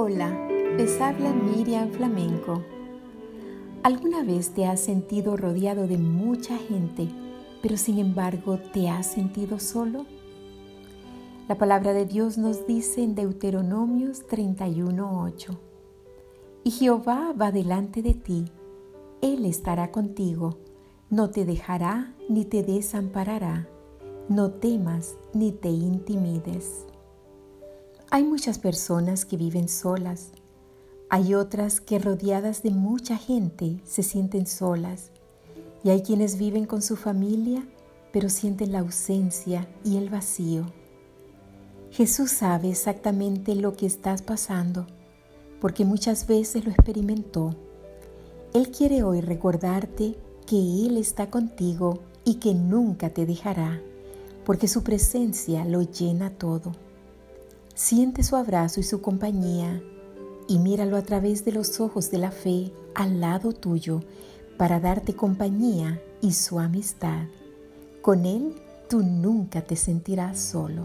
habla Miriam Flamenco. ¿Alguna vez te has sentido rodeado de mucha gente, pero sin embargo te has sentido solo? La palabra de Dios nos dice en Deuteronomios 31:8, Y Jehová va delante de ti, Él estará contigo, no te dejará ni te desamparará, no temas ni te intimides. Hay muchas personas que viven solas. Hay otras que rodeadas de mucha gente se sienten solas. Y hay quienes viven con su familia, pero sienten la ausencia y el vacío. Jesús sabe exactamente lo que estás pasando, porque muchas veces lo experimentó. Él quiere hoy recordarte que Él está contigo y que nunca te dejará, porque su presencia lo llena todo. Siente su abrazo y su compañía y míralo a través de los ojos de la fe al lado tuyo para darte compañía y su amistad. Con Él tú nunca te sentirás solo.